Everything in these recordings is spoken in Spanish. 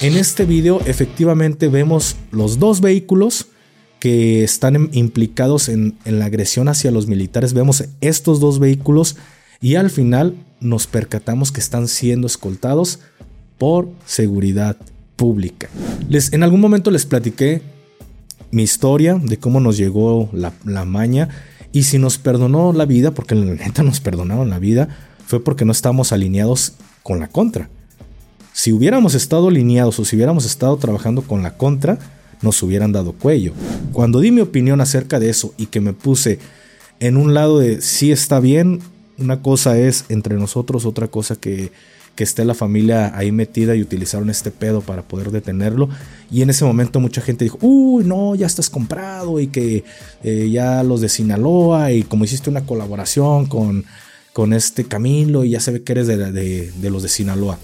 En este video efectivamente vemos los dos vehículos que están implicados en, la agresión hacia los militares. Vemos estos dos vehículos y al final nos percatamos que están siendo escoltados por seguridad pública. Les, en algún momento les platiqué mi historia de cómo nos llegó la, maña y si nos perdonó la vida, porque la neta nos perdonaron la vida, fue porque no estábamos alineados con la contra. Si hubiéramos estado alineados o si hubiéramos estado trabajando con la contra, nos hubieran dado cuello. Cuando di mi opinión acerca de eso y que me puse en un lado de si está bien, una cosa es entre nosotros, otra cosa que, que esté la familia ahí metida y utilizaron este pedo para poder detenerlo. Y en ese momento mucha gente dijo, uy, no, ya estás comprado y que eh, ya los de Sinaloa y como hiciste una colaboración con con este Camilo y ya se ve que eres de, los de Sinaloa.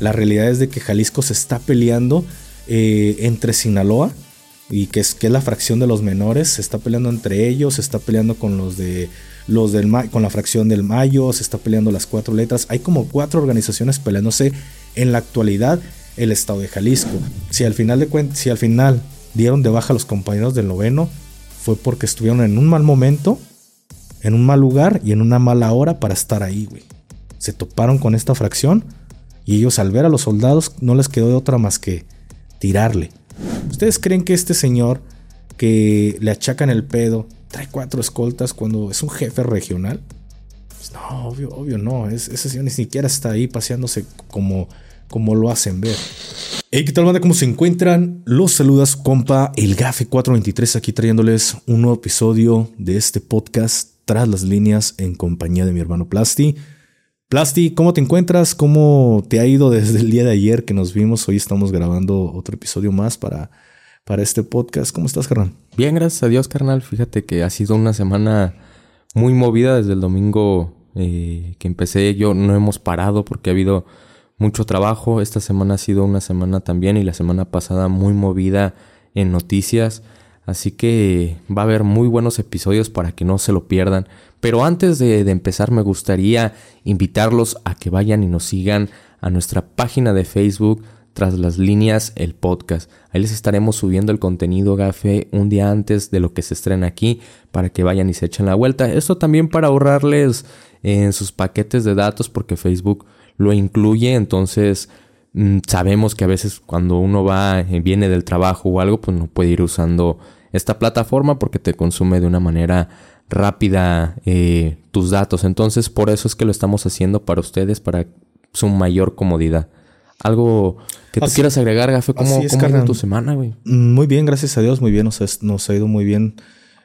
La realidad es de que Jalisco se está peleando eh, entre Sinaloa y que es, que la fracción de los menores, se está peleando entre ellos, se está peleando con los de los del con la fracción del Mayo, se está peleando las cuatro letras. Hay como cuatro organizaciones peleándose en la actualidad el estado de Jalisco. Si al final de si al final dieron de baja a los compañeros del noveno, fue porque estuvieron en un mal momento en un mal lugar y en una mala hora para estar ahí, güey. Se toparon con esta fracción y ellos al ver a los soldados no les quedó de otra más que tirarle. ¿Ustedes creen que este señor que le achacan el pedo trae cuatro escoltas cuando es un jefe regional? Pues no, obvio, obvio no. ese señor ni siquiera está ahí paseándose como, como lo hacen ver. Hey, ¿qué tal banda? ¿Cómo se encuentran? Los saludas compa el Gafe 423 aquí trayéndoles un nuevo episodio de este podcast tras las líneas en compañía de mi hermano Plasti. Plasti, ¿cómo te encuentras? ¿Cómo te ha ido desde el día de ayer que nos vimos? Hoy estamos grabando otro episodio más para, para este podcast. ¿Cómo estás, carnal? Bien, gracias a Dios, carnal. Fíjate que ha sido una semana muy movida desde el domingo eh, que empecé. Yo no hemos parado porque ha habido mucho trabajo. Esta semana ha sido una semana también y la semana pasada muy movida en noticias. Así que va a haber muy buenos episodios para que no se lo pierdan. Pero antes de, empezar me gustaría invitarlos a que vayan y nos sigan a nuestra página de Facebook tras las líneas el podcast. Ahí les estaremos subiendo el contenido gafe un día antes de lo que se estrena aquí para que vayan y se echen la vuelta. Esto también para ahorrarles en sus paquetes de datos porque Facebook lo incluye. Entonces sabemos que a veces cuando uno va, eh, viene del trabajo o algo, pues no puede ir usando esta plataforma porque te consume de una manera rápida eh, tus datos. Entonces, por eso es que lo estamos haciendo para ustedes, para su mayor comodidad. Algo que te quieras agregar, Gafe, ¿cómo, es, ¿cómo tu semana, güey? Mm, muy bien, gracias a Dios, muy bien, nos, nos ha ido muy bien.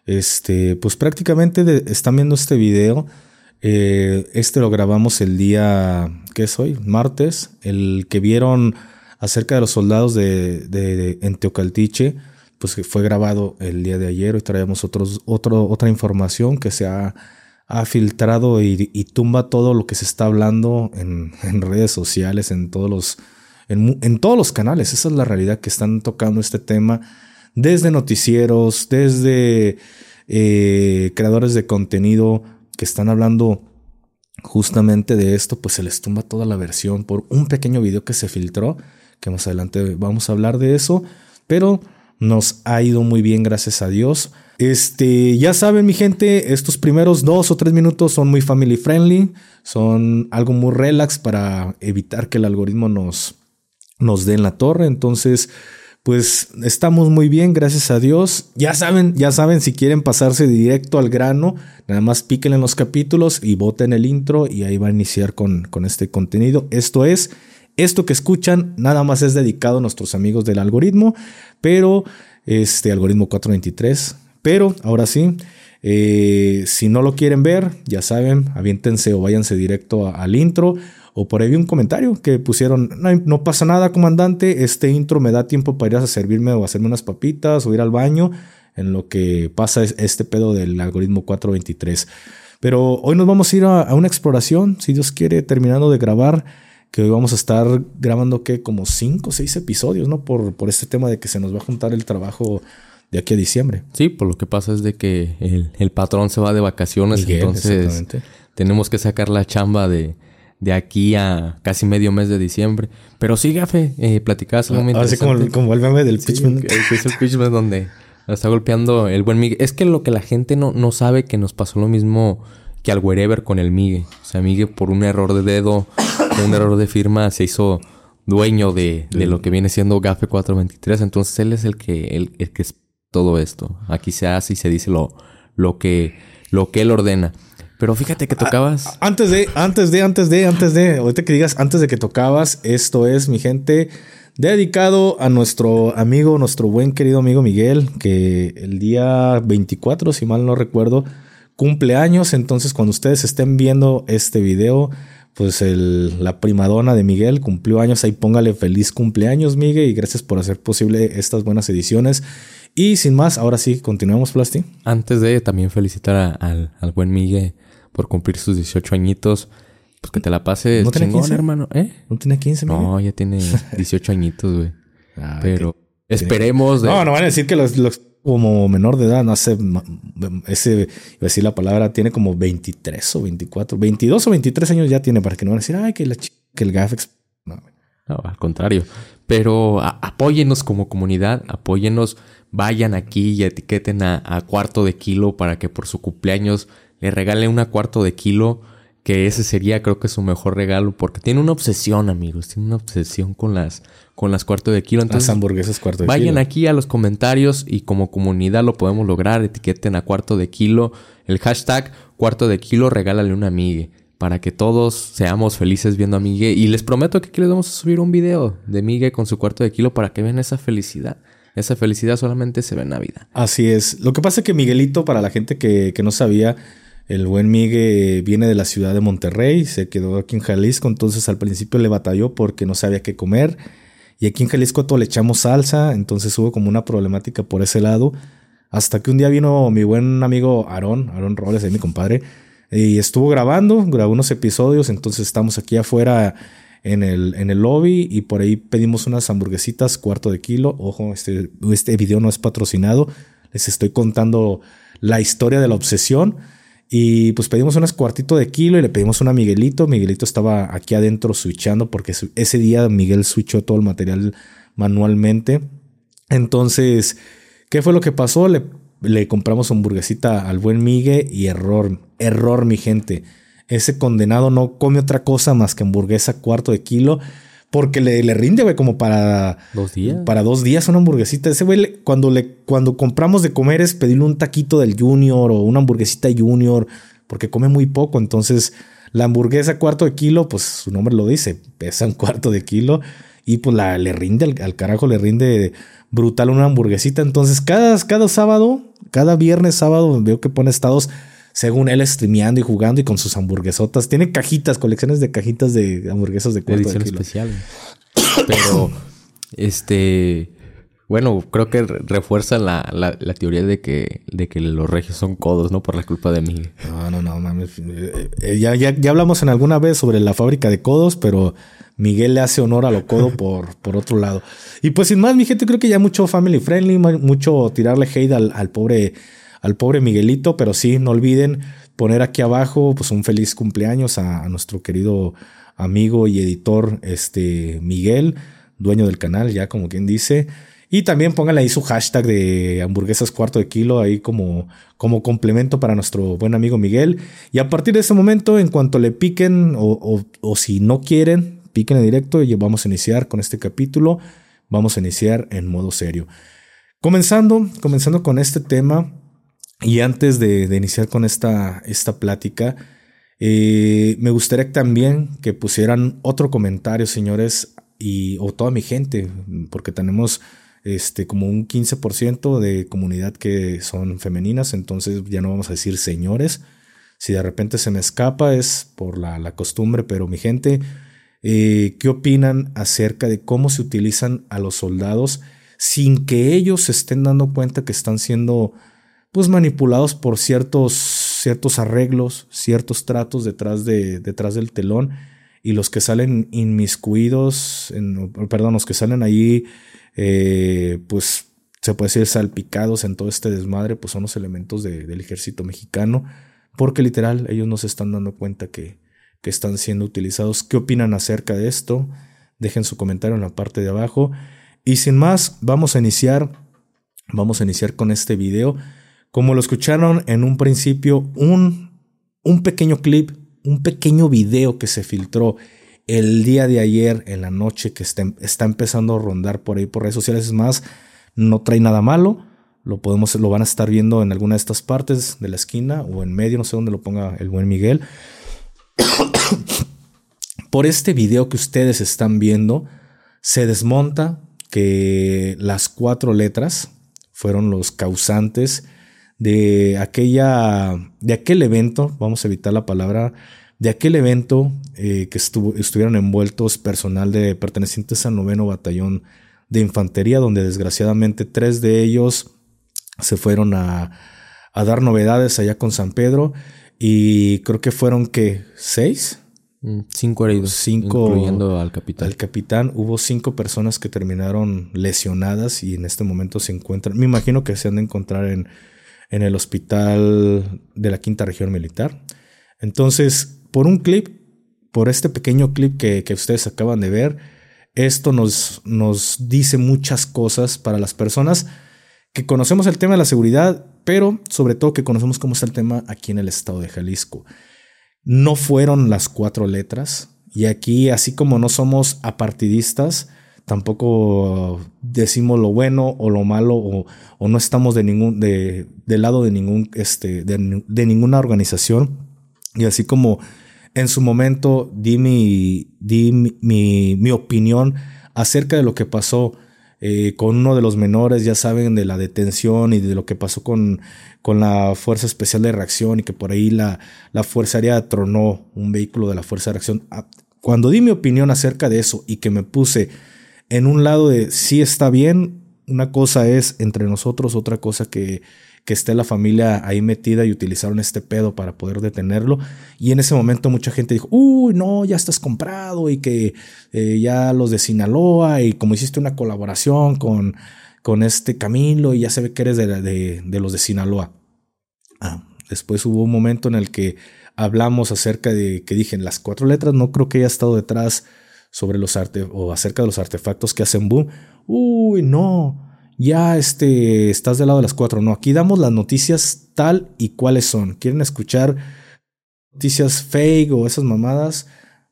Este, pues prácticamente están viendo este video eh, este lo grabamos el día, ¿qué es hoy? Martes. El que vieron acerca de los soldados de, de, en Teocaltiche, pues fue grabado el día de ayer. Hoy traemos otra información que se ha, filtrado y, tumba todo lo que se está hablando en, redes sociales, en todos los, en, en, todos los canales. Esa es la realidad que están tocando este tema. Desde noticieros, desde eh, creadores de contenido, que están hablando justamente de esto, pues se les tumba toda la versión por un pequeño video que se filtró, que más adelante vamos a hablar de eso, pero nos ha ido muy bien, gracias a Dios. Este, ya saben, mi gente, estos primeros dos o tres minutos son muy family friendly, son algo muy relax para evitar que el algoritmo nos, nos dé en la torre. Entonces, pues estamos muy bien, gracias a Dios. Ya saben, ya saben, si quieren pasarse directo al grano, nada más piquen en los capítulos y voten el intro y ahí va a iniciar con, con este contenido. Esto es, esto que escuchan, nada más es dedicado a nuestros amigos del algoritmo, pero este algoritmo 423. Pero ahora sí, eh, si no lo quieren ver, ya saben, aviéntense o váyanse directo al intro o por ahí vi un comentario que pusieron, no, pasa nada, comandante, este intro me da tiempo para ir a servirme o hacerme unas papitas o ir al baño en lo que pasa este pedo del algoritmo 423. Pero hoy nos vamos a ir a, una exploración, si Dios quiere, terminando de grabar, que hoy vamos a estar grabando que como 5 o 6 episodios, ¿no? Por, por este tema de que se nos va a juntar el trabajo de aquí a diciembre. Sí, por lo que pasa es de que el, patrón se va de vacaciones, entonces tenemos que sacar la chamba de, de aquí a casi medio mes de diciembre. Pero sí, Gafe, eh, platicabas algo muy Así como, como el meme del pitchman. Que, es el pitchman donde está golpeando el buen Miguel. Es que lo que la gente no, no sabe que nos pasó lo mismo que al Wherever con el Migue. O sea, Migue por un error de dedo, un error de firma, se hizo dueño de, de lo que viene siendo GAFE 423. Entonces él es el que, el, el que es todo esto. Aquí se hace y se dice lo, lo, que, lo que él ordena. Pero fíjate que tocabas. Antes de, antes de, antes de, antes de, ahorita que digas antes de que tocabas, esto es, mi gente, dedicado a nuestro amigo, nuestro buen querido amigo Miguel, que el día 24, si mal no recuerdo, cumpleaños. Entonces, cuando ustedes estén viendo este video, pues el, la primadona de Miguel cumplió años. Ahí póngale feliz cumpleaños, Miguel, y gracias por hacer posible estas buenas ediciones. Y sin más, ahora sí, continuamos, Plasti. Antes de también felicitar al, al, buen Miguel por cumplir sus 18 añitos. Pues que te la pases ¿No tiene 15? hermano. ¿Eh? ¿No tiene 15, Miguel? No, ya tiene 18 añitos, güey. Ah, Pero esperemos... De... No, no van a decir que los, los como menor de edad, no sé, ese, iba a decir la palabra, tiene como 23 o 24, 22 o 23 años ya tiene, para que no van a decir, ay, que, la que el Gafex. No, no, al contrario. Pero apóyenos como comunidad, apóyenos, vayan aquí y etiqueten a, a, cuarto de kilo para que por su cumpleaños le regalen una cuarto de kilo que ese sería creo que su mejor regalo porque tiene una obsesión amigos, tiene una obsesión con las con las cuarto de kilo. Entonces, las hamburguesas cuarto de vayan kilo. Vayan aquí a los comentarios y como comunidad lo podemos lograr, etiqueten a cuarto de kilo el hashtag cuarto de kilo regálale una amigue para que todos seamos felices viendo a Migue y les prometo que aquí les vamos a subir un video de Migue con su cuarto de kilo para que vean esa felicidad. Esa felicidad solamente se ve en Navidad. Así es. Lo que pasa es que Miguelito, para la gente que, que no sabía, el buen Migue viene de la ciudad de Monterrey, se quedó aquí en Jalisco, entonces al principio le batalló porque no sabía qué comer. Y aquí en Jalisco todo le echamos salsa, entonces hubo como una problemática por ese lado. Hasta que un día vino mi buen amigo Aarón, Aarón Robles, ahí mi compadre, y estuvo grabando, grabó unos episodios, entonces estamos aquí afuera en el, en el lobby y por ahí pedimos unas hamburguesitas cuarto de kilo. Ojo, este, este video no es patrocinado, les estoy contando la historia de la obsesión. Y pues pedimos unas cuartito de kilo y le pedimos una Miguelito. Miguelito estaba aquí adentro switchando porque ese día Miguel switchó todo el material manualmente. Entonces, ¿qué fue lo que pasó? Le, le compramos hamburguesita al buen Miguel y error, error mi gente. Ese condenado no come otra cosa más que hamburguesa cuarto de kilo porque le, le rinde, güey, como para... Dos días. Para dos días una hamburguesita. Ese güey, cuando, le, cuando compramos de comer es pedirle un taquito del Junior o una hamburguesita Junior, porque come muy poco. Entonces, la hamburguesa cuarto de kilo, pues su nombre lo dice, pesa un cuarto de kilo. Y pues la, le rinde, al, al carajo le rinde brutal una hamburguesita. Entonces, cada, cada sábado, cada viernes, sábado, veo que pone estados según él streameando y jugando y con sus hamburguesotas. Tiene cajitas, colecciones de cajitas de hamburguesas de cuarto Edición especial. Pero, este... Bueno, creo que refuerza la, la, la, teoría de que, de que los regios son codos, ¿no? Por la culpa de mí. No, no, no, mames. Eh, eh, ya, ya, ya hablamos en alguna vez sobre la fábrica de codos, pero Miguel le hace honor a lo codo por, por otro lado. Y pues sin más, mi gente, creo que ya mucho family friendly, mucho tirarle hate al, al pobre al pobre Miguelito, pero sí, no olviden poner aquí abajo pues un feliz cumpleaños a, nuestro querido amigo y editor este Miguel, dueño del canal, ya como quien dice. Y también pónganle ahí su hashtag de hamburguesas cuarto de kilo ahí como, como complemento para nuestro buen amigo Miguel. Y a partir de ese momento, en cuanto le piquen o, o si no quieren, piquen en directo y vamos a iniciar con este capítulo. Vamos a iniciar en modo serio. Comenzando, comenzando con este tema, y antes de, iniciar con esta, esta plática, eh, me gustaría también que pusieran otro comentario, señores, y, o toda mi gente, porque tenemos este, como un 15% de comunidad que son femeninas, entonces ya no vamos a decir señores. Si de repente se me escapa es por la, costumbre, pero mi gente, eh, ¿qué opinan acerca de cómo se utilizan a los soldados sin que ellos se estén dando cuenta que están siendo pues manipulados por ciertos, ciertos arreglos, ciertos tratos detrás, de, detrás del telón y los que salen inmiscuidos, perdón, los que salen ahí, eh, pues se puede decir salpicados en todo este desmadre, pues son los elementos del ejército mexicano, porque literal ellos no se están dando cuenta que, que están siendo utilizados. ¿Qué opinan acerca de esto? Dejen su comentario en la parte de abajo. Y sin más, vamos a iniciar. Vamos a iniciar con este video. Como lo escucharon en un principio, un, un pequeño clip, un pequeño video que se filtró el día de ayer en la noche que está, está empezando a rondar por ahí por redes sociales. Es más, no trae nada malo. Lo podemos, lo van a estar viendo en alguna de estas partes de la esquina o en medio, no sé dónde lo ponga el buen Miguel. Por este video que ustedes están viendo, se desmonta que las cuatro letras fueron los causantes de aquella, de aquel evento, vamos a evitar la palabra, de aquel evento eh, que estuvieron envueltos personal de pertenecientes al noveno batallón de infantería, donde desgraciadamente tres de ellos se fueron a, a dar novedades allá con San Pedro y creo que fueron que seis. Mm, cinco heridos. Cinco. Incluyendo al capitán. Al capitán. Hubo cinco personas que terminaron lesionadas y en este momento se encuentran. Me imagino que se han de encontrar en, en el hospital de la quinta región militar. Entonces, por un clip, por este pequeño clip que, que ustedes acaban de ver, esto nos, nos dice muchas cosas para las personas que conocemos el tema de la seguridad, pero sobre todo que conocemos cómo está el tema aquí en el estado de Jalisco. No fueron las cuatro letras, y aquí, así como no somos apartidistas, tampoco decimos lo bueno o lo malo, o, no estamos de ningún, de, lado de ningún, este, de, ninguna organización. Y así como en su momento di mi, di mi, mi opinión acerca de lo que pasó eh, con uno de los menores, ya saben, de la detención y de lo que pasó con, con la Fuerza Especial de Reacción y que por ahí la, la Fuerza Aérea tronó un vehículo de la Fuerza de Reacción. Ah, cuando di mi opinión acerca de eso y que me puse en un lado de si está bien, una cosa es entre nosotros, otra cosa que que esté la familia ahí metida y utilizaron este pedo para poder detenerlo. Y en ese momento mucha gente dijo, uy, no, ya estás comprado y que eh, ya los de Sinaloa y como hiciste una colaboración con, con este Camilo y ya se ve que eres de, de, los de Sinaloa. Ah, después hubo un momento en el que hablamos acerca de que dije, las cuatro letras no creo que haya estado detrás sobre los arte o acerca de los artefactos que hacen boom. Uy, no, ya este, estás del lado de las cuatro. No, aquí damos las noticias tal y cuáles son. ¿Quieren escuchar noticias fake o esas mamadas?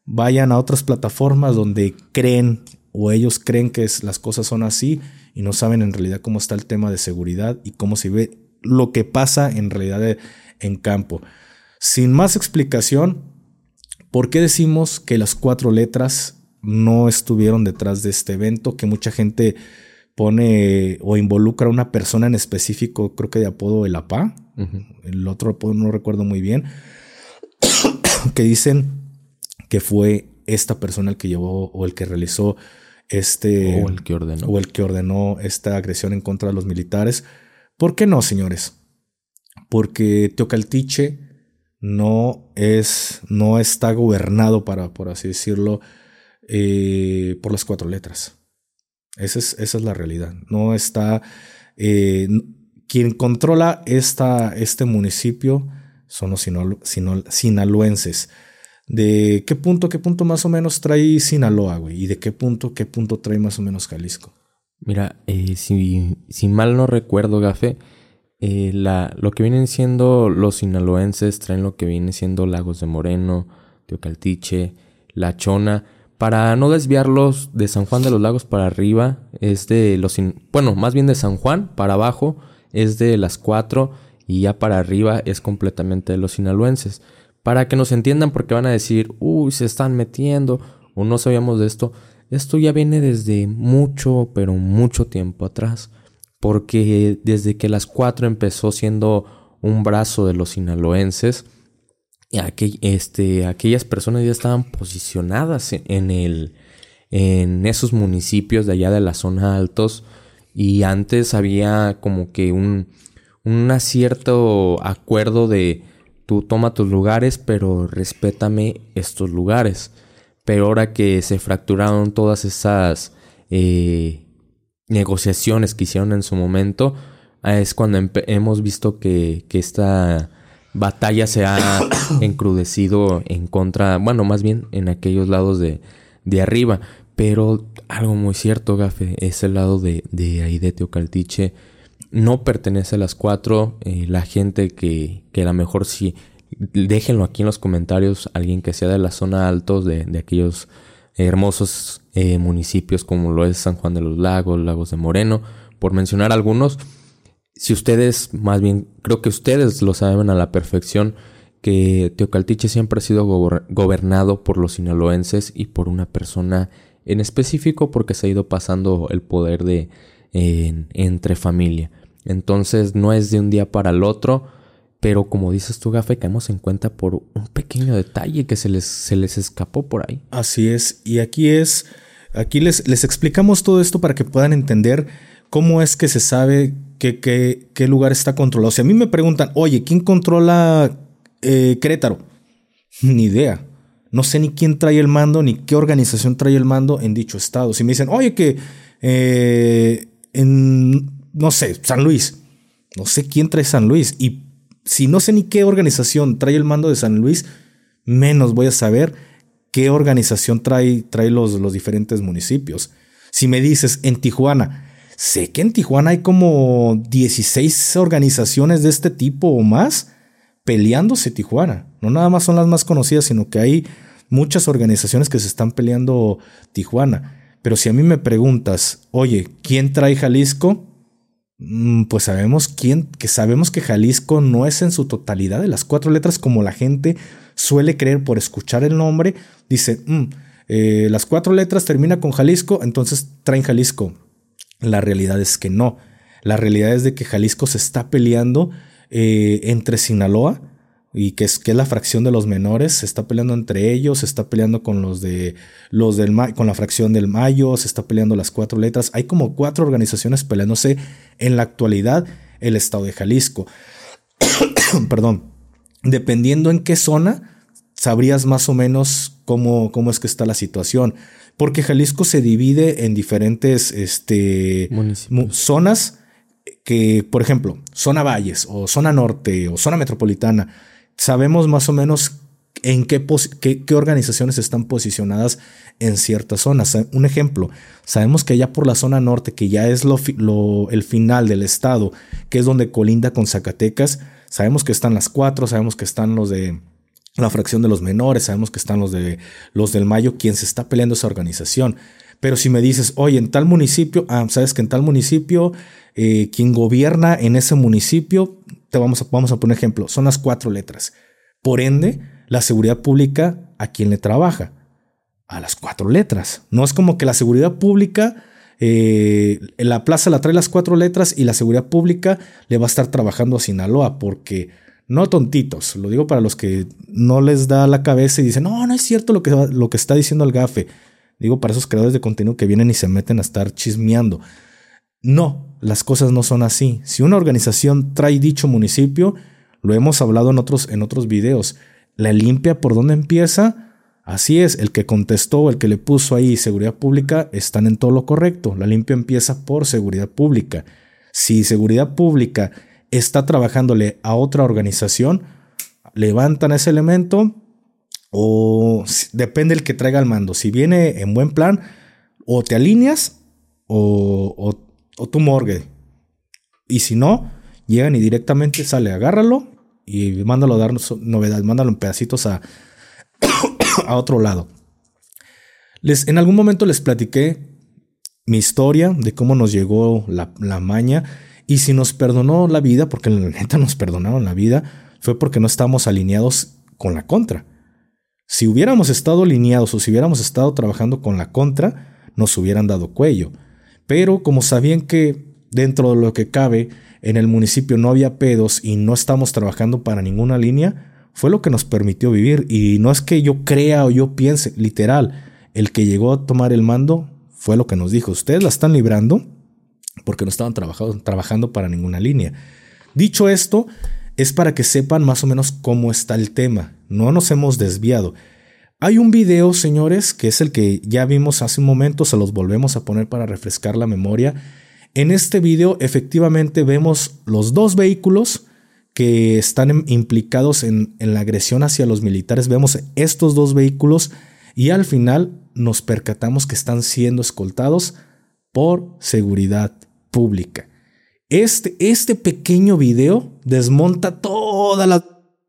Vayan a otras plataformas donde creen o ellos creen que las cosas son así y no saben en realidad cómo está el tema de seguridad y cómo se ve lo que pasa en realidad en campo. Sin más explicación, ¿por qué decimos que las cuatro letras no estuvieron detrás de este evento? Que mucha gente pone o involucra a una persona en específico, creo que de apodo el APA, el otro apodo no recuerdo muy bien, que dicen que fue esta persona el que llevó o el que realizó este o el que ordenó o el que ordenó esta agresión en contra de los militares. ¿Por qué no, señores? Porque Teocaltiche no es no está gobernado para por así decirlo eh, por las cuatro letras. Esa es, esa es la realidad. No está. Eh, quien controla esta, este municipio son los sinaloenses. ¿De qué punto, qué punto más o menos trae Sinaloa, güey? ¿Y de qué punto, qué punto trae más o menos Jalisco? Mira, eh, si, si, mal no recuerdo, Gafe, eh, lo que vienen siendo los sinaloenses traen lo que viene siendo Lagos de Moreno, Teocaltiche, La Chona para no desviarlos de San Juan de los Lagos para arriba, es de los... Bueno, más bien de San Juan para abajo es de las cuatro y ya para arriba es completamente de los sinaloenses. Para que nos entiendan porque van a decir, uy, se están metiendo o no sabíamos de esto. Esto ya viene desde mucho, pero mucho tiempo atrás. Porque desde que las cuatro empezó siendo un brazo de los sinaloenses, este, aquellas personas ya estaban posicionadas en, el, en esos municipios de allá de la zona altos y antes había como que un, un cierto acuerdo de tú toma tus lugares pero respétame estos lugares. Pero ahora que se fracturaron todas esas eh, negociaciones que hicieron en su momento, es cuando hemos visto que, que esta batalla se ha encrudecido en contra, bueno, más bien en aquellos lados de, de arriba. Pero algo muy cierto, Gafe, es el lado de, de ahí de Teocaltiche. No pertenece a las cuatro. Eh, la gente que, que a lo mejor sí, déjenlo aquí en los comentarios, alguien que sea de la zona altos de, de aquellos hermosos eh, municipios como lo es San Juan de los Lagos, Lagos de Moreno, por mencionar algunos. Si ustedes, más bien, creo que ustedes lo saben a la perfección, que Teocaltiche siempre ha sido gobernado por los sinaloenses y por una persona en específico porque se ha ido pasando el poder de entre familia. Entonces no es de un día para el otro, pero como dices tú, Gafe, caemos en cuenta por un pequeño detalle que se les, se les escapó por ahí. Así es, y aquí es, aquí les, les explicamos todo esto para que puedan entender cómo es que se sabe qué que, lugar está controlado. Si a mí me preguntan, oye, ¿quién controla eh, Querétaro? Ni idea. No sé ni quién trae el mando, ni qué organización trae el mando en dicho estado. Si me dicen, oye, que eh, en, no sé, San Luis, no sé quién trae San Luis. Y si no sé ni qué organización trae el mando de San Luis, menos voy a saber qué organización trae, trae los, los diferentes municipios. Si me dices en Tijuana, sé que en Tijuana hay como 16 organizaciones de este tipo o más peleándose Tijuana. No nada más son las más conocidas, sino que hay muchas organizaciones que se están peleando Tijuana. Pero si a mí me preguntas, oye, ¿quién trae Jalisco? Mm, pues sabemos quién, que sabemos que Jalisco no es en su totalidad de las cuatro letras como la gente suele creer por escuchar el nombre. Dice, mm, eh, las cuatro letras termina con Jalisco, entonces traen Jalisco. La realidad es que no. La realidad es de que Jalisco se está peleando eh, entre Sinaloa y que es, que es la fracción de los menores, se está peleando entre ellos, se está peleando con los de los del con la fracción del Mayo, se está peleando las cuatro letras. Hay como cuatro organizaciones peleándose en la actualidad el estado de Jalisco. Perdón. Dependiendo en qué zona, sabrías más o menos cómo, cómo es que está la situación. Porque Jalisco se divide en diferentes este, zonas que, por ejemplo, zona valles o zona norte o zona metropolitana, sabemos más o menos en qué, qué, organizaciones están posicionadas en ciertas zonas. Un ejemplo, sabemos que allá por la zona norte, que ya es lo, el final del estado, que es donde colinda con Zacatecas, sabemos que están las cuatro, sabemos que están los de la fracción de los menores, sabemos que están los de los del Mayo, quien se está peleando esa organización. Pero si me dices, oye, en tal municipio, ah, sabes que en tal municipio, eh, quien gobierna en ese municipio, te vamos a, vamos a poner ejemplo, son las cuatro letras. Por ende, la seguridad pública, ¿a quién le trabaja? A las cuatro letras. No es como que la seguridad pública, eh, en la plaza la trae las cuatro letras y la seguridad pública le va a estar trabajando a Sinaloa, porque no tontitos, lo digo para los que no les da la cabeza y dicen, no, no es cierto lo que, lo que está diciendo el gafe. Digo, para esos creadores de contenido que vienen y se meten a estar chismeando. No, las cosas no son así. Si una organización trae dicho municipio, lo hemos hablado en otros, en otros videos, la limpia por dónde empieza. Así es, el que contestó, el que le puso ahí seguridad pública, están en todo lo correcto. La limpia empieza por seguridad pública. Si seguridad pública está trabajándole a otra organización, levantan ese elemento, o depende el que traiga el mando. Si viene en buen plan, o te alineas o, o, tú morgue. Y si no, llegan y directamente sale, agárralo y mándalo a dar novedades, mándalo en pedacitos a, a otro lado. Les, en algún momento les platiqué mi historia de cómo nos llegó la, la maña y si nos perdonó la vida, porque la neta nos perdonaron la vida, fue porque no estábamos alineados con la contra. Si hubiéramos estado alineados o si hubiéramos estado trabajando con la contra, nos hubieran dado cuello. Pero como sabían que dentro de lo que cabe en el municipio no había pedos y no estamos trabajando para ninguna línea, fue lo que nos permitió vivir. Y no es que yo crea o yo piense, literal, el que llegó a tomar el mando fue lo que nos dijo. Ustedes la están librando porque no estaban trabajando, para ninguna línea. Dicho esto, es para que sepan más o menos cómo está el tema. No nos hemos desviado. Hay un video, señores, que es el que ya vimos hace un momento, se los volvemos a poner para refrescar la memoria. En este video efectivamente vemos los dos vehículos que están implicados en la agresión hacia los militares. Vemos estos dos vehículos y al final nos percatamos que están siendo escoltados por seguridad pública. Este, este pequeño video desmonta todas las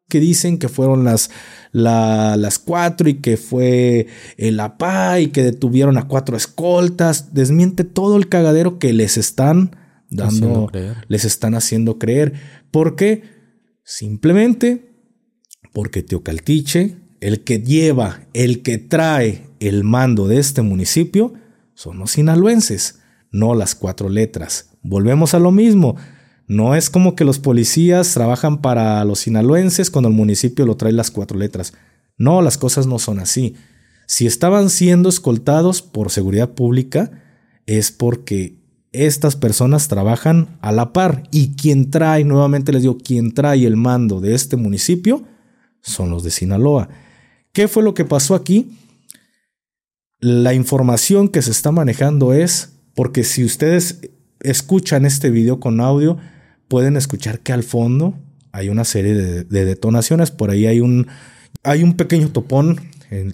que dicen que fueron las, las cuatro y que fue el APA y que detuvieron a cuatro escoltas. Desmiente todo el cagadero que les están dando, les están haciendo creer. ¿Por qué? Simplemente porque Teocaltiche, el que lleva, el que trae el mando de este municipio, son los sinaloenses, no las cuatro letras. Volvemos a lo mismo. No es como que los policías trabajan para los sinaloenses cuando el municipio lo trae las cuatro letras. No, las cosas no son así. Si estaban siendo escoltados por seguridad pública, es porque estas personas trabajan a la par y quien trae, nuevamente les digo, quien trae el mando de este municipio son los de Sinaloa. ¿Qué fue lo que pasó aquí? La información que se está manejando es, porque si ustedes escuchan este video con audio, pueden escuchar que al fondo hay una serie de, detonaciones. Por ahí hay un, hay un pequeño topón.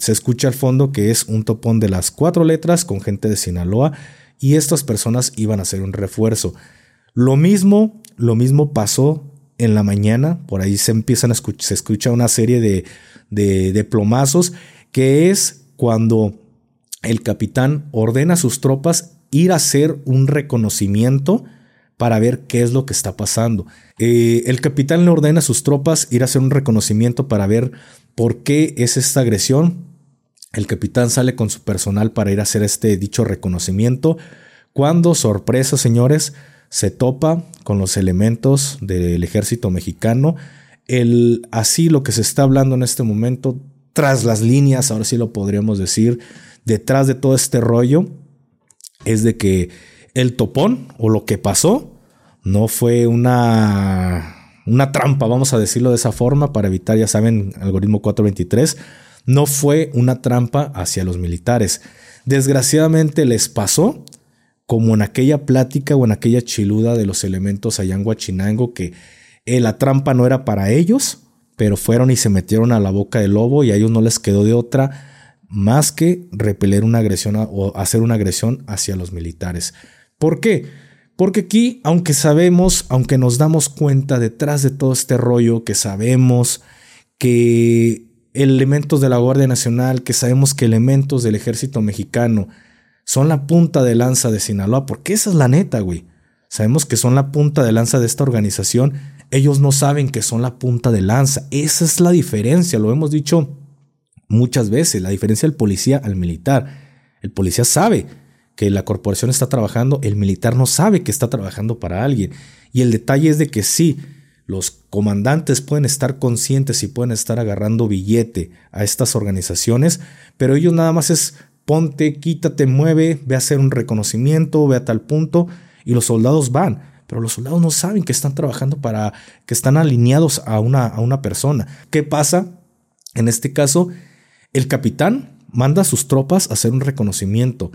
Se escucha al fondo que es un topón de las cuatro letras con gente de Sinaloa y estas personas iban a hacer un refuerzo. Lo mismo, lo mismo pasó en la mañana. Por ahí se empiezan a escuchar, se escucha una serie de, de, de plomazos que es cuando el capitán ordena a sus tropas ir a hacer un reconocimiento para ver qué es lo que está pasando. Eh, el capitán le ordena a sus tropas ir a hacer un reconocimiento para ver por qué es esta agresión. El capitán sale con su personal para ir a hacer este dicho reconocimiento. Cuando, sorpresa, señores, se topa con los elementos del ejército mexicano. El, así lo que se está hablando en este momento, tras las líneas, ahora sí lo podríamos decir, detrás de todo este rollo, es de que el topón o lo que pasó no fue una, una trampa, vamos a decirlo de esa forma, para evitar, ya saben, algoritmo 423, no fue una trampa hacia los militares. Desgraciadamente les pasó como en aquella plática o en aquella chiluda de los elementos allá en que eh, la trampa no era para ellos, pero fueron y se metieron a la boca del lobo y a ellos no les quedó de otra más que repeler una agresión o hacer una agresión hacia los militares. ¿Por qué? Porque aquí, aunque sabemos, aunque nos damos cuenta detrás de todo este rollo, que sabemos que elementos de la Guardia Nacional, que sabemos que elementos del ejército mexicano son la punta de lanza de Sinaloa, porque esa es la neta, güey. Sabemos que son la punta de lanza de esta organización, ellos no saben que son la punta de lanza. Esa es la diferencia, lo hemos dicho muchas veces, la diferencia del policía al militar. El policía sabe que la corporación está trabajando, el militar no sabe que está trabajando para alguien. Y el detalle es de que sí, los comandantes pueden estar conscientes y pueden estar agarrando billete a estas organizaciones, pero ellos nada más es ponte, quítate, mueve, ve a hacer un reconocimiento, ve a tal punto, y los soldados van. Pero los soldados no saben que están trabajando para, que están alineados a una, a una persona. ¿Qué pasa? En este caso, el capitán manda a sus tropas a hacer un reconocimiento.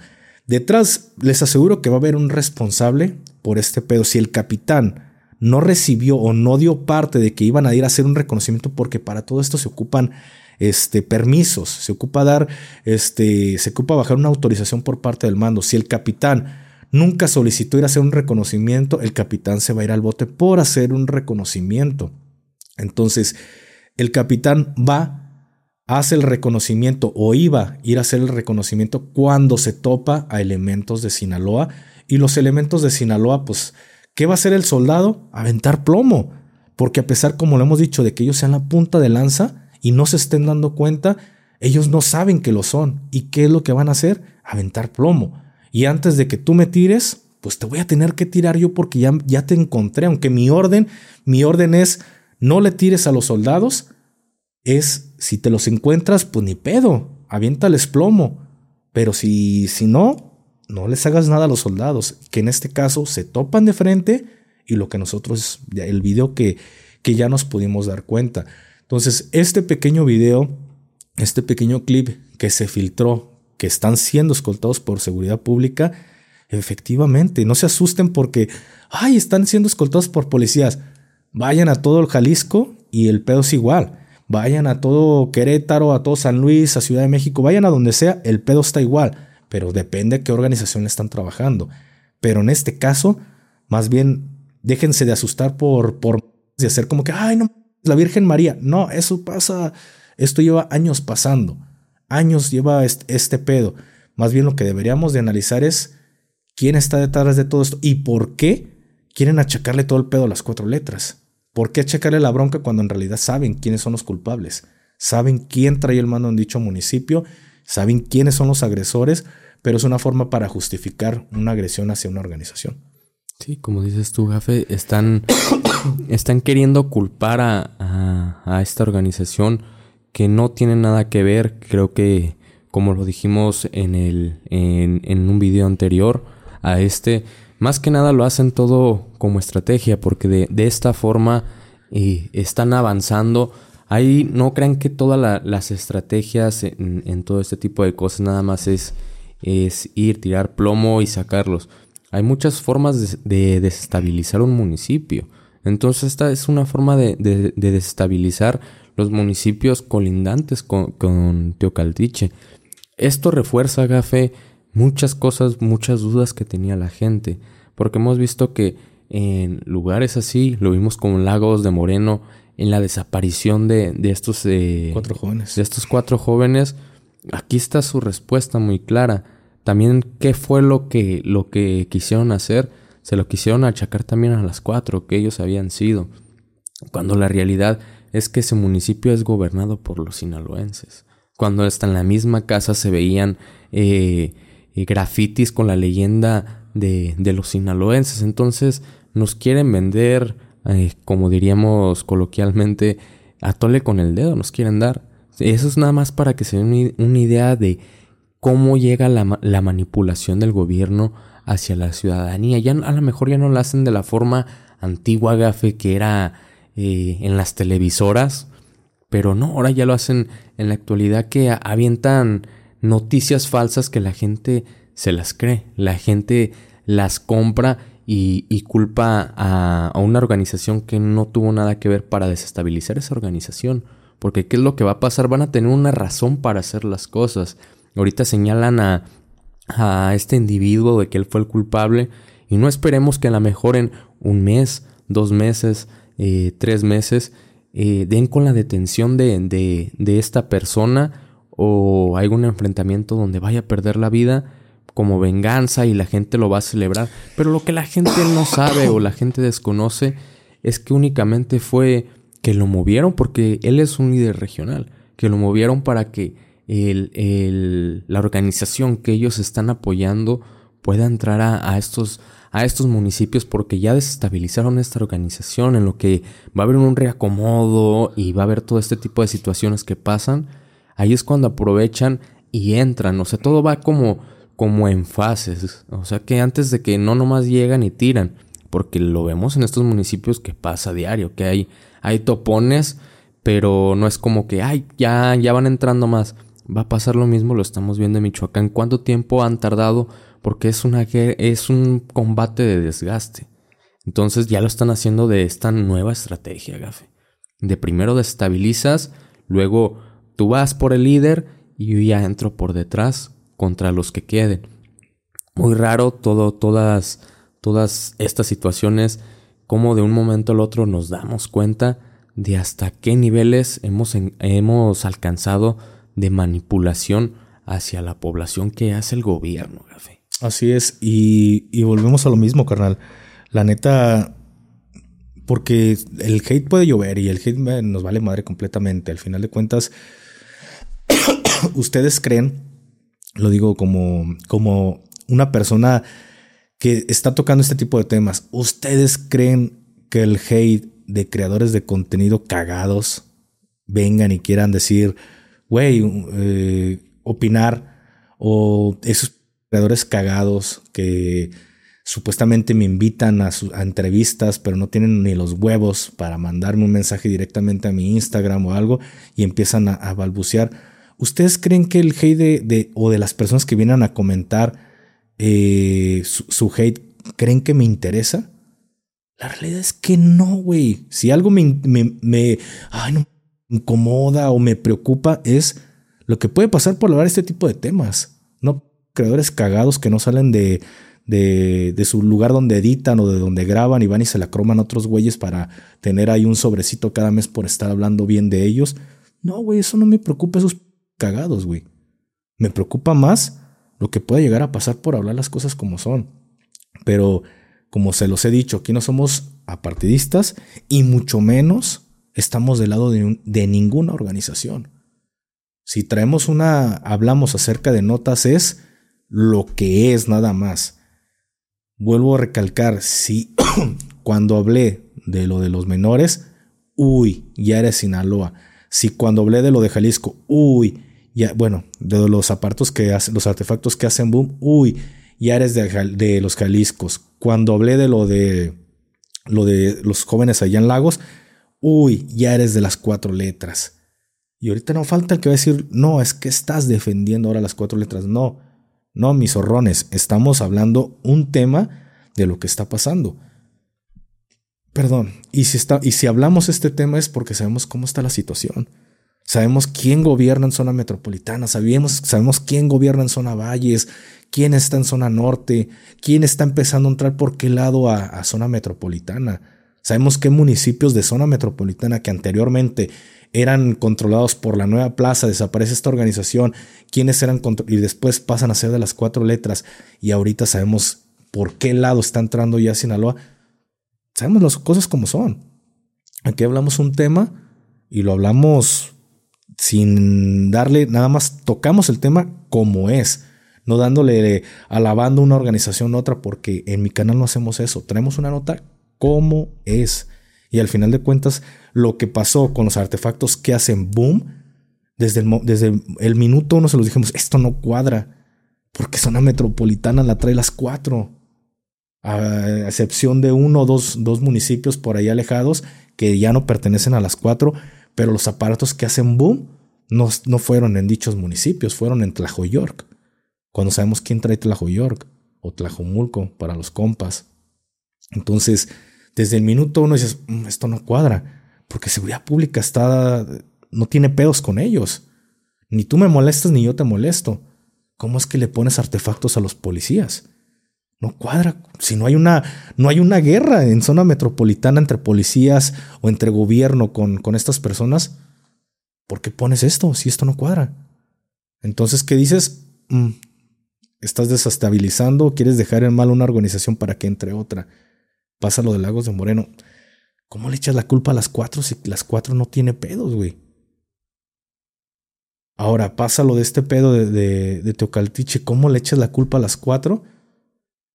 Detrás les aseguro que va a haber un responsable por este pedo. Si el capitán no recibió o no dio parte de que iban a ir a hacer un reconocimiento porque para todo esto se ocupan este, permisos, se ocupa dar, este, se ocupa bajar una autorización por parte del mando. Si el capitán nunca solicitó ir a hacer un reconocimiento, el capitán se va a ir al bote por hacer un reconocimiento. Entonces, el capitán va hace el reconocimiento o iba a ir a hacer el reconocimiento cuando se topa a elementos de Sinaloa. Y los elementos de Sinaloa, pues, ¿qué va a hacer el soldado? Aventar plomo. Porque a pesar, como lo hemos dicho, de que ellos sean la punta de lanza y no se estén dando cuenta, ellos no saben que lo son. ¿Y qué es lo que van a hacer? Aventar plomo. Y antes de que tú me tires, pues te voy a tener que tirar yo porque ya, ya te encontré. Aunque mi orden, mi orden es no le tires a los soldados, es si te los encuentras, pues ni pedo, aviéntales plomo. Pero si, si no, no les hagas nada a los soldados, que en este caso se topan de frente y lo que nosotros, el video que, que ya nos pudimos dar cuenta. Entonces, este pequeño video, este pequeño clip que se filtró, que están siendo escoltados por seguridad pública, efectivamente, no se asusten porque, ay, están siendo escoltados por policías. Vayan a todo el Jalisco y el pedo es igual. Vayan a todo Querétaro, a todo San Luis, a Ciudad de México, vayan a donde sea, el pedo está igual, pero depende de qué organización le están trabajando. Pero en este caso, más bien, déjense de asustar por, por de hacer como que, ay, no, la Virgen María. No, eso pasa, esto lleva años pasando, años lleva este, pedo. Más bien lo que deberíamos de analizar es quién está detrás de todo esto y por qué quieren achacarle todo el pedo a las cuatro letras. ¿Por qué achacarle la bronca cuando en realidad saben quiénes son los culpables? Saben quién trae el mando en dicho municipio, saben quiénes son los agresores, pero es una forma para justificar una agresión hacia una organización. Sí, como dices tú, Gafe, están, están queriendo culpar a, a, esta organización que no tiene nada que ver, creo que como lo dijimos en, el, en, en un video anterior a este, más que nada lo hacen todo como estrategia, porque de, esta forma eh, están avanzando. Ahí no crean que todas las estrategias en, todo este tipo de cosas nada más es, es ir, tirar plomo y sacarlos. Hay muchas formas de, desestabilizar un municipio. Entonces esta es una forma de, de desestabilizar los municipios colindantes con, con Teocaltiche. Esto refuerza, Gafe, muchas cosas, muchas dudas que tenía la gente, porque hemos visto que en lugares así, lo vimos con Lagos de Moreno, en la desaparición de, de estos eh, cuatro jóvenes. De estos cuatro jóvenes, aquí está su respuesta muy clara. También qué fue lo que, lo que quisieron hacer, se lo quisieron achacar también a las cuatro que ellos habían sido, cuando la realidad es que ese municipio es gobernado por los sinaloenses. Cuando hasta en la misma casa se veían eh, grafitis con la leyenda de, los sinaloenses. Entonces nos quieren vender, eh, como diríamos coloquialmente, a tole con el dedo, nos quieren dar. Eso es nada más para que se den una idea de cómo llega la, la manipulación del gobierno hacia la ciudadanía. Ya a lo mejor ya no lo hacen de la forma antigua gafe que era eh, en las televisoras, pero no, ahora ya lo hacen en la actualidad que avientan noticias falsas que la gente se las cree, la gente las compra y, culpa a, una organización que no tuvo nada que ver para desestabilizar esa organización. Porque ¿qué es lo que va a pasar? Van a tener una razón para hacer las cosas. Ahorita señalan a, a este individuo de que él fue el culpable y no esperemos que a lo mejor en un mes, dos meses, eh, tres meses, eh, den con la detención de, esta persona o hay un enfrentamiento donde vaya a perder la vida como venganza y la gente lo va a celebrar. Pero lo que la gente no sabe o la gente desconoce es que únicamente fue que lo movieron porque él es un líder regional, que lo movieron para que el, la organización que ellos están apoyando pueda entrar a, estos, a estos municipios porque ya desestabilizaron esta organización en lo que va a haber un reacomodo y va a haber todo este tipo de situaciones que pasan ahí es cuando aprovechan y entran. O sea, todo va como, como en fases. O sea, que antes de que no nomás llegan y tiran. Porque lo vemos en estos municipios que pasa a diario, que hay, hay topones, pero no es como que, ay, ya, ya van entrando más. Va a pasar lo mismo, lo estamos viendo en Michoacán. ¿Cuánto tiempo han tardado? Porque es, una, es un combate de desgaste. Entonces ya lo están haciendo de esta nueva estrategia, Gafe. De primero destabilizas, luego Tú vas por el líder y yo ya entro por detrás contra los que queden. Muy raro todo, todas, todas estas situaciones, como de un momento al otro nos damos cuenta de hasta qué niveles hemos, hemos alcanzado de manipulación hacia la población que hace el gobierno. Así es, y, y volvemos a lo mismo, carnal. La neta, porque el hate puede llover y el hate nos vale madre completamente. Al final de cuentas, ¿Ustedes creen, lo digo como, como una persona que está tocando este tipo de temas, ¿ustedes creen que el hate de creadores de contenido cagados vengan y quieran decir, güey, eh, opinar, o esos creadores cagados que supuestamente me invitan a, a, entrevistas, pero no tienen ni los huevos para mandarme un mensaje directamente a mi Instagram o algo y empiezan a balbucear ¿Ustedes creen que el hate de, o de las personas que vienen a comentar eh, su, hate, creen que me interesa? La realidad es que no, güey. Si algo me, me, me incomoda o me preocupa es lo que puede pasar por hablar este tipo de temas. No creadores cagados que no salen de, de, de, su lugar donde editan o de donde graban y van y se la croman otros güeyes para tener ahí un sobrecito cada mes por estar hablando bien de ellos. No, güey, eso no me preocupa, esos cagados, güey. Me preocupa más lo que pueda llegar a pasar por hablar las cosas como son. Pero, como se los he dicho, aquí no somos apartidistas y mucho menos estamos del lado de, ninguna organización. Si traemos una, hablamos acerca de notas, es lo que es nada más. Vuelvo a recalcar, si cuando hablé de lo de los menores, uy, ya era Sinaloa. Si cuando hablé de lo de Jalisco, uy, ya, bueno, de los apartos que hacen, los artefactos que hacen boom, uy, ya eres de, los Jaliscos. Cuando hablé de lo de lo de los jóvenes allá en Lagos, uy, ya eres de las cuatro letras. Y ahorita no falta que va a decir, no, es que estás defendiendo ahora las cuatro letras. No, no, mis zorrones, estamos hablando un tema de lo que está pasando. Perdón, y si, está, y si hablamos este tema es porque sabemos cómo está la situación. Sabemos quién gobierna en zona metropolitana, sabemos, sabemos quién gobierna en zona valles, quién está en zona norte, quién está empezando a entrar por qué lado a, a zona metropolitana. Sabemos qué municipios de zona metropolitana que anteriormente eran controlados por la nueva plaza, desaparece esta organización, quiénes eran y después pasan a ser de las cuatro letras y ahorita sabemos por qué lado está entrando ya Sinaloa. Sabemos las cosas como son. Aquí hablamos un tema y lo hablamos sin darle, nada más tocamos el tema como es, no dándole alabando una organización a otra, porque en mi canal no hacemos eso. Traemos una nota como es. Y al final de cuentas, lo que pasó con los artefactos que hacen boom, desde el, desde el minuto uno se los dijimos, esto no cuadra, porque zona metropolitana la trae las cuatro, a excepción de uno o dos, dos municipios por ahí alejados que ya no pertenecen a las cuatro, pero los aparatos que hacen boom no, no fueron en dichos municipios, fueron en Tlajoyork. Cuando sabemos quién trae Tlajoyork o Tlajomulco para los compas. Entonces, desde el minuto uno dices, mm, esto no cuadra, porque seguridad pública está, no tiene pedos con ellos. Ni tú me molestas ni yo te molesto. ¿Cómo es que le pones artefactos a los policías? No cuadra. Si no hay una, no hay una guerra en zona metropolitana entre policías o entre gobierno con, con estas personas, ¿por qué pones esto si esto no cuadra? Entonces, ¿qué dices? Mm, estás desestabilizando, quieres dejar en mal una organización para que entre otra. Pasa lo de Lagos de Moreno. ¿Cómo le echas la culpa a las cuatro si las cuatro no tiene pedos, güey? Ahora, pasa lo de este pedo de, de, de Teocaltiche. ¿Cómo le echas la culpa a las cuatro?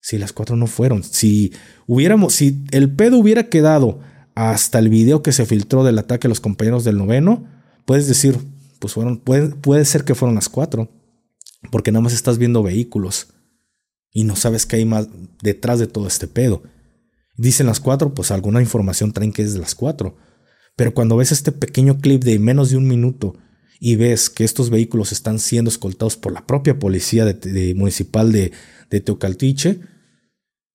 Si las cuatro no fueron. Si hubiéramos, si el pedo hubiera quedado hasta el video que se filtró del ataque a los compañeros del noveno, puedes decir, pues fueron, puede, puede ser que fueron las cuatro. Porque nada más estás viendo vehículos. Y no sabes qué hay más detrás de todo este pedo. Dicen las cuatro, pues alguna información traen que es de las cuatro. Pero cuando ves este pequeño clip de menos de un minuto y ves que estos vehículos están siendo escoltados por la propia policía municipal de, de Teocaltiche,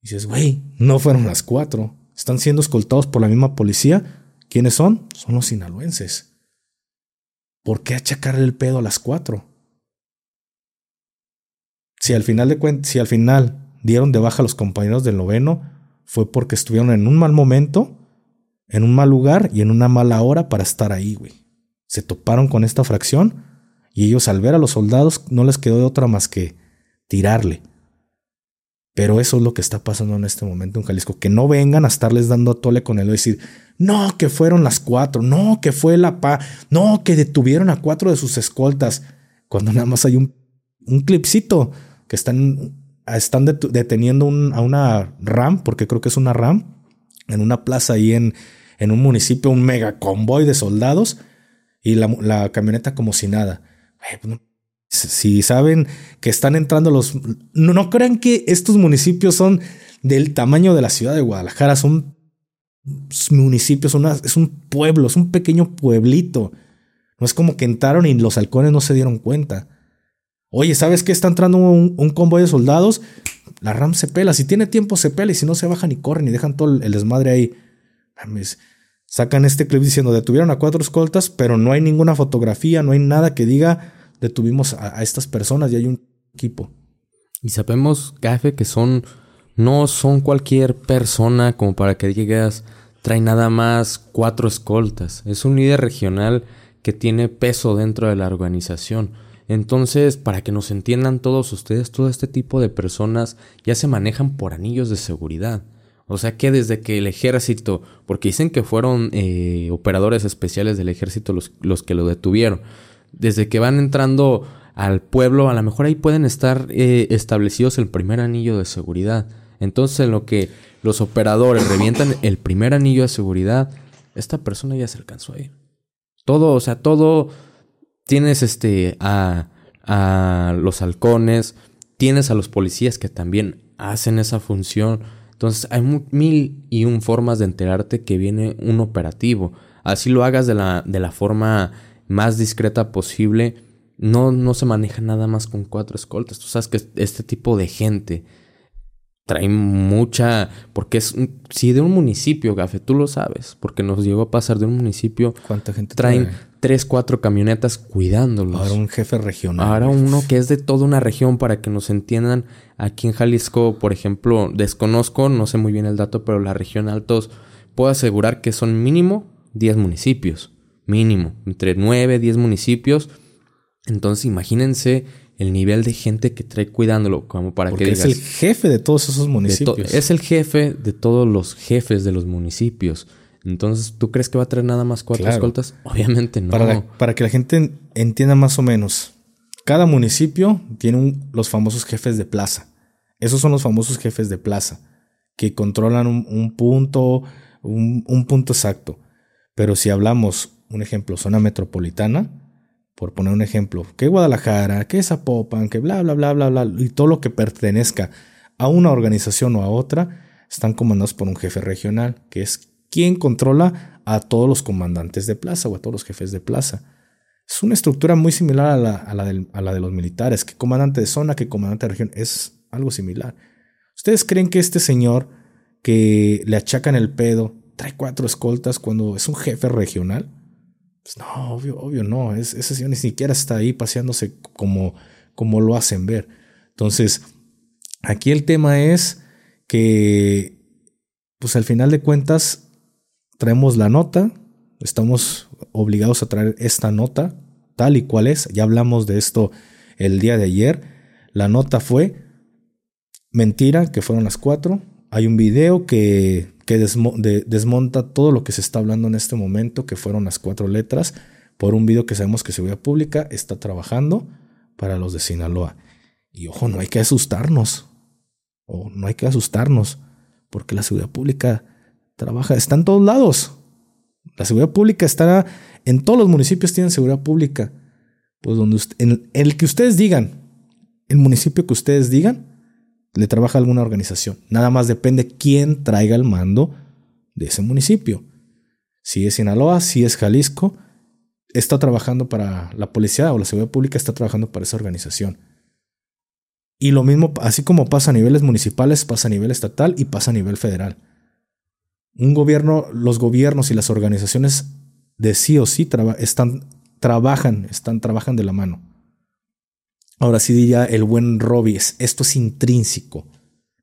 dices, güey, no fueron las cuatro. Están siendo escoltados por la misma policía. ¿Quiénes son? Son los sinaloenses. ¿Por qué achacarle el pedo a las cuatro? Si al final de si al final dieron de baja a los compañeros del noveno, fue porque estuvieron en un mal momento, en un mal lugar y en una mala hora para estar ahí, güey. Se toparon con esta fracción y ellos al ver a los soldados no les quedó de otra más que tirarle. Pero eso es lo que está pasando en este momento en Jalisco. Que no vengan a estarles dando a tole con y decir, no, que fueron las cuatro, no, que fue la pa, no, que detuvieron a cuatro de sus escoltas. Cuando nada más hay un, un clipcito que están, están deteniendo a una RAM, porque creo que es una RAM, en una plaza ahí en, en un municipio, un mega convoy de soldados y la, la camioneta como si nada. Pues no, si saben que están entrando los... No, crean que estos municipios son del tamaño de la ciudad de Guadalajara, son municipios, es un pueblo, es un pequeño pueblito. No es como que entraron y los halcones no se dieron cuenta. Oye, ¿sabes qué? Está entrando un, un convoy de soldados. la RAM se pela. Si tiene tiempo, se pela. Y si no, se bajan y corren y dejan todo el desmadre ahí. Sacan este clip diciendo detuvieron a cuatro escoltas, pero no hay ninguna fotografía, no hay nada que diga detuvimos a, estas personas y hay un equipo. Y sabemos, Gafe, que son no son cualquier persona como para que digas trae nada más cuatro escoltas. Es un líder regional que tiene peso dentro de la organización. Entonces, para que nos entiendan todos ustedes, todo este tipo de personas ya se manejan por anillos de seguridad. O sea que desde que el ejército, porque dicen que fueron eh, operadores especiales del ejército los, los, que lo detuvieron, desde que van entrando al pueblo, a lo mejor ahí pueden estar eh, establecidos el primer anillo de seguridad. Entonces, en lo que los operadores revientan el primer anillo de seguridad, esta persona ya se alcanzó ahí. Todo, o sea, todo tienes este a, a los halcones, tienes a los policías que también hacen esa función. Entonces hay mil y un formas de enterarte que viene un operativo. Así lo hagas de la, de la forma más discreta posible. No, no se maneja nada más con cuatro escoltas. Tú sabes que este tipo de gente trae mucha, porque es, si de un municipio, Gafe, tú lo sabes, porque nos llegó a pasar de un municipio. ¿Cuánta gente traen? Tres, cuatro camionetas cuidándolos. Ahora un jefe regional. Ahora uno que es de toda una región para que nos entiendan. Aquí en Jalisco, por ejemplo, desconozco, no sé muy bien el dato, pero la región Altos, puedo asegurar que son mínimo 10 municipios. Mínimo, entre 9, 10 municipios. Entonces imagínense el nivel de gente que trae cuidándolo, como para que digas. Es el jefe de todos esos municipios. Es el jefe de todos los jefes de los municipios. Entonces, ¿tú crees que va a traer nada más cuatro escoltas? Obviamente no. Para, para, que la gente entienda más o menos, cada municipio tiene los famosos jefes de plaza. Esos son los famosos jefes de plaza, que controlan un, punto, un, un punto exacto. Pero si hablamos, un ejemplo, zona metropolitana, por poner un ejemplo, que Guadalajara, que Zapopan, que bla, bla, bla, bla, bla, y todo lo que pertenezca a una organización o a otra, están comandados por un jefe regional, que es quien controla a todos los comandantes de plaza o a todos los jefes de plaza. Es una estructura muy similar a la, a la, de los militares, que comandante de zona, que comandante de región, es algo similar. ¿Ustedes creen que este señor que le achacan el pedo trae cuatro escoltas cuando es un jefe regional? Pues no, obvio, obvio no. ese señor ni siquiera está ahí paseándose como, como lo hacen ver. Entonces, aquí el tema es que, pues al final de cuentas, traemos la nota. Estamos obligados a traer esta nota tal y cual es. Ya hablamos de esto el día de ayer. La nota fue mentira, que fueron las cuatro. Hay un video que que desmonta todo lo que se está hablando en este momento, que fueron las cuatro letras, por un video que sabemos que Seguridad Pública está trabajando para los de Sinaloa. Y ojo, no hay que asustarnos. O no hay que asustarnos, porque la seguridad pública trabaja, está en todos lados. La seguridad pública está en todos los municipios tienen seguridad pública. Pues donde en el que ustedes digan, el municipio que ustedes digan, le trabaja alguna organización. Nada más depende quién traiga el mando de ese municipio. Si es Sinaloa, si es Jalisco, está trabajando para la policía o la seguridad pública, está trabajando para esa organización. Y lo mismo, así como pasa a niveles municipales, pasa a nivel estatal y pasa a nivel federal. Un gobierno, los gobiernos y las organizaciones de sí o sí están, trabajan, están, trabajan de la mano. Ahora sí diría el buen Robbie, esto es intrínseco.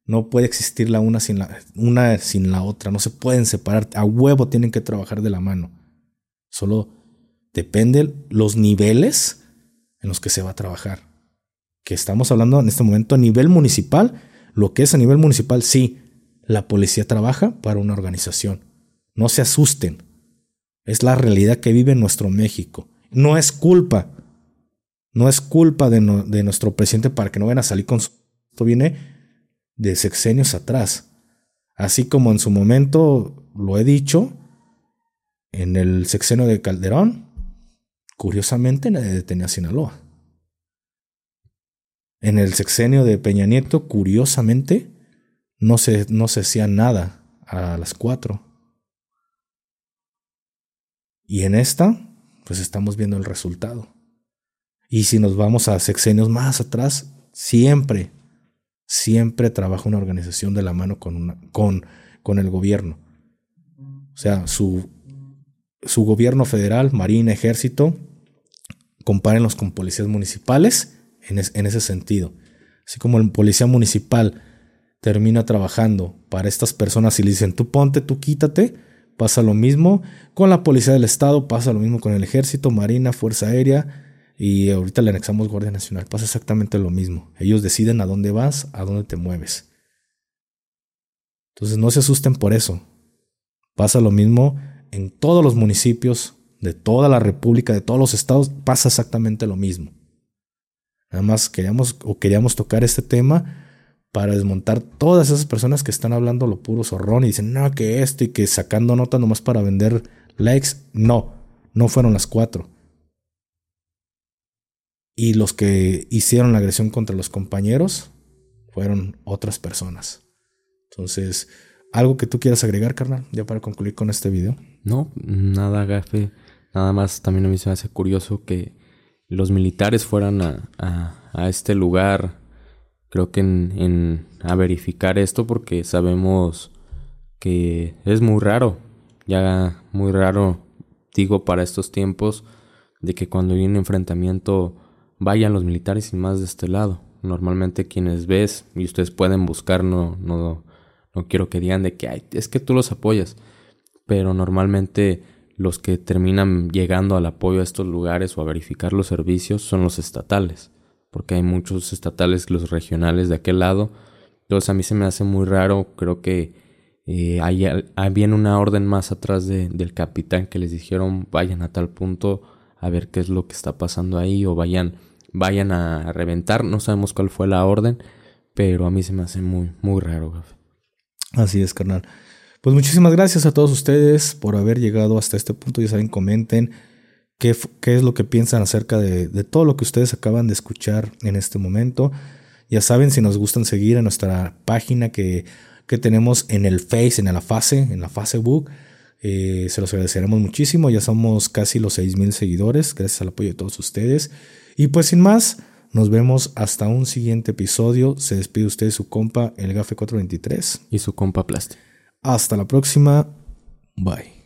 No puede existir la una sin la, una sin la otra. No se pueden separar. A huevo tienen que trabajar de la mano. Solo depende los niveles en los que se va a trabajar. Que estamos hablando en este momento a nivel municipal. Lo que es a nivel municipal, sí. La policía trabaja para una organización. No se asusten. Es la realidad que vive nuestro México. No es culpa no es culpa de, nuestro presidente para que no vayan a salir con su... Esto viene de sexenios atrás. Así como en su momento lo he dicho, en el sexenio de Calderón, curiosamente nadie detenía a Sinaloa. En el sexenio de Peña Nieto, curiosamente, no se, no se hacía nada a las cuatro. Y en esta, pues estamos viendo el resultado. Y si nos vamos a sexenios más atrás, siempre, siempre trabaja una organización de la mano con, con, con el gobierno. O sea, su, su gobierno federal, Marina, Ejército, compárenlos con policías municipales en, en ese sentido. Así como el policía municipal termina trabajando para estas personas y le dicen, tú ponte, tú quítate, pasa lo mismo con la policía del estado, pasa lo mismo con el ejército, marina, fuerza aérea y ahorita le anexamos Guardia Nacional, pasa exactamente lo mismo. Ellos deciden a dónde vas, a dónde te mueves. Entonces no se asusten por eso. Pasa lo mismo en todos los municipios de toda la República, de todos los estados, pasa exactamente lo mismo. Nada más queríamos o queríamos tocar este tema para desmontar todas esas personas que están hablando lo puro zorrón y dicen, no, que esto y que sacando nota nomás para vender likes. No, no fueron las cuatro. Y los que hicieron la agresión contra los compañeros fueron otras personas. Entonces, ¿algo que tú quieras agregar, carnal? Ya para concluir con este video. No, nada, gafe. Nada más también a mí se me hace curioso que los militares fueran a, a este lugar creo que en, a verificar esto porque sabemos que es muy raro, ya muy raro, digo, para estos tiempos, de que cuando hay un enfrentamiento vayan los militares y más de este lado. Normalmente quienes ves, y ustedes pueden buscar, no, no, no quiero que digan de que Ay, es que tú los apoyas, pero normalmente los que terminan llegando al apoyo a estos lugares o a verificar los servicios son los estatales porque hay muchos estatales, los regionales de aquel lado. Entonces a mí se me hace muy raro, creo que eh, hay, viene una orden más atrás del capitán que les dijeron vayan a tal punto a ver qué es lo que está pasando ahí o vayan, vayan a reventar. No sabemos cuál fue la orden, pero a mí se me hace muy, muy raro. Así es, carnal. Pues muchísimas gracias a todos ustedes por haber llegado hasta este punto. Ya saben, comenten qué, es lo que piensan acerca de, todo lo que ustedes acaban de escuchar en este momento. Ya saben, si nos gustan seguir en nuestra página que, tenemos en el Face, en la fase, en la Facebook, eh, se los agradeceremos muchísimo. Ya somos casi los 6000 seguidores, gracias al apoyo de todos ustedes. Y pues sin más, nos vemos hasta un siguiente episodio. Se despide usted su compa, el Gafe 423. Y su compa Plasti. Hasta la próxima. Bye.